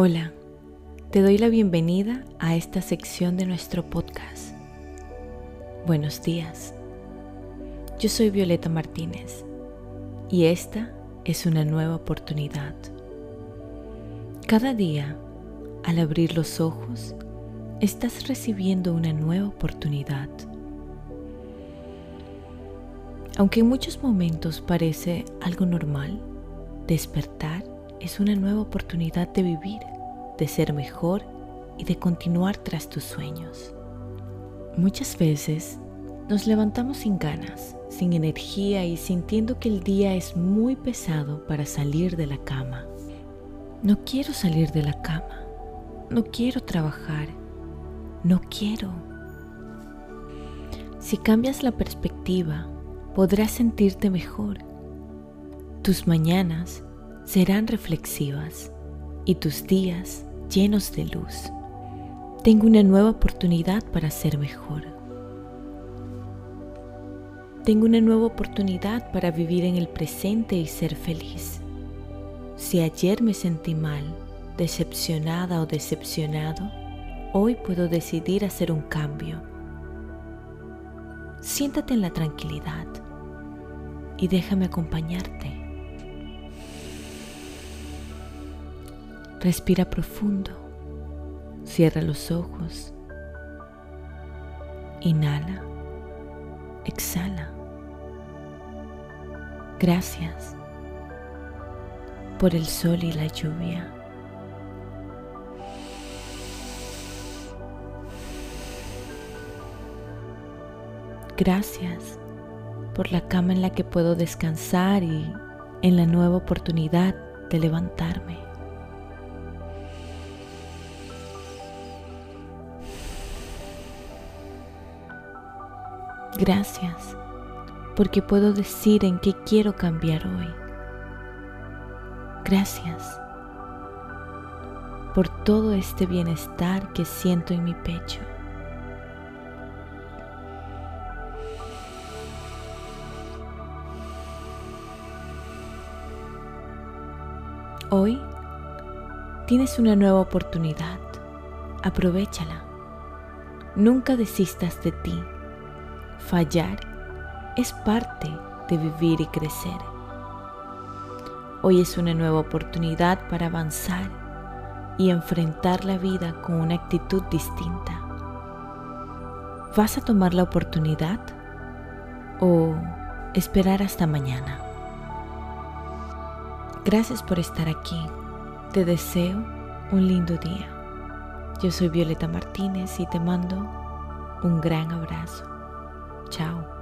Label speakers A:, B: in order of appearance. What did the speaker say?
A: Hola, te doy la bienvenida a esta sección de nuestro podcast. Buenos días. Yo soy Violeta Martínez y esta es una nueva oportunidad. Cada día, al abrir los ojos, estás recibiendo una nueva oportunidad. Aunque en muchos momentos parece algo normal, despertar es una nueva oportunidad de vivir, de ser mejor y de continuar tras tus sueños. Muchas veces nos levantamos sin ganas, sin energía y sintiendo que el día es muy pesado para salir de la cama. No quiero salir de la cama, no quiero trabajar, no quiero. Si cambias la perspectiva, podrás sentirte mejor. Tus mañanas serán reflexivas y tus días llenos de luz. Tengo una nueva oportunidad para ser mejor. Tengo una nueva oportunidad para vivir en el presente y ser feliz. Si ayer me sentí mal, decepcionada o decepcionado, hoy puedo decidir hacer un cambio. Siéntate en la tranquilidad y déjame acompañarte. Respira profundo. Cierra los ojos. Inhala. Exhala. Gracias por el sol y la lluvia. Gracias por la cama en la que puedo descansar y en la nueva oportunidad de levantarme. Gracias porque puedo decir en qué quiero cambiar hoy. Gracias por todo este bienestar que siento en mi pecho. Hoy tienes una nueva oportunidad. Aprovechala. Nunca desistas de ti Fallar es parte de vivir y crecer. Hoy es una nueva oportunidad para avanzar y enfrentar la vida con una actitud distinta. ¿Vas a tomar la oportunidad o esperar hasta mañana? Gracias por estar aquí. Te deseo un lindo día. Yo soy Violeta Martínez y te mando un gran abrazo. Chao.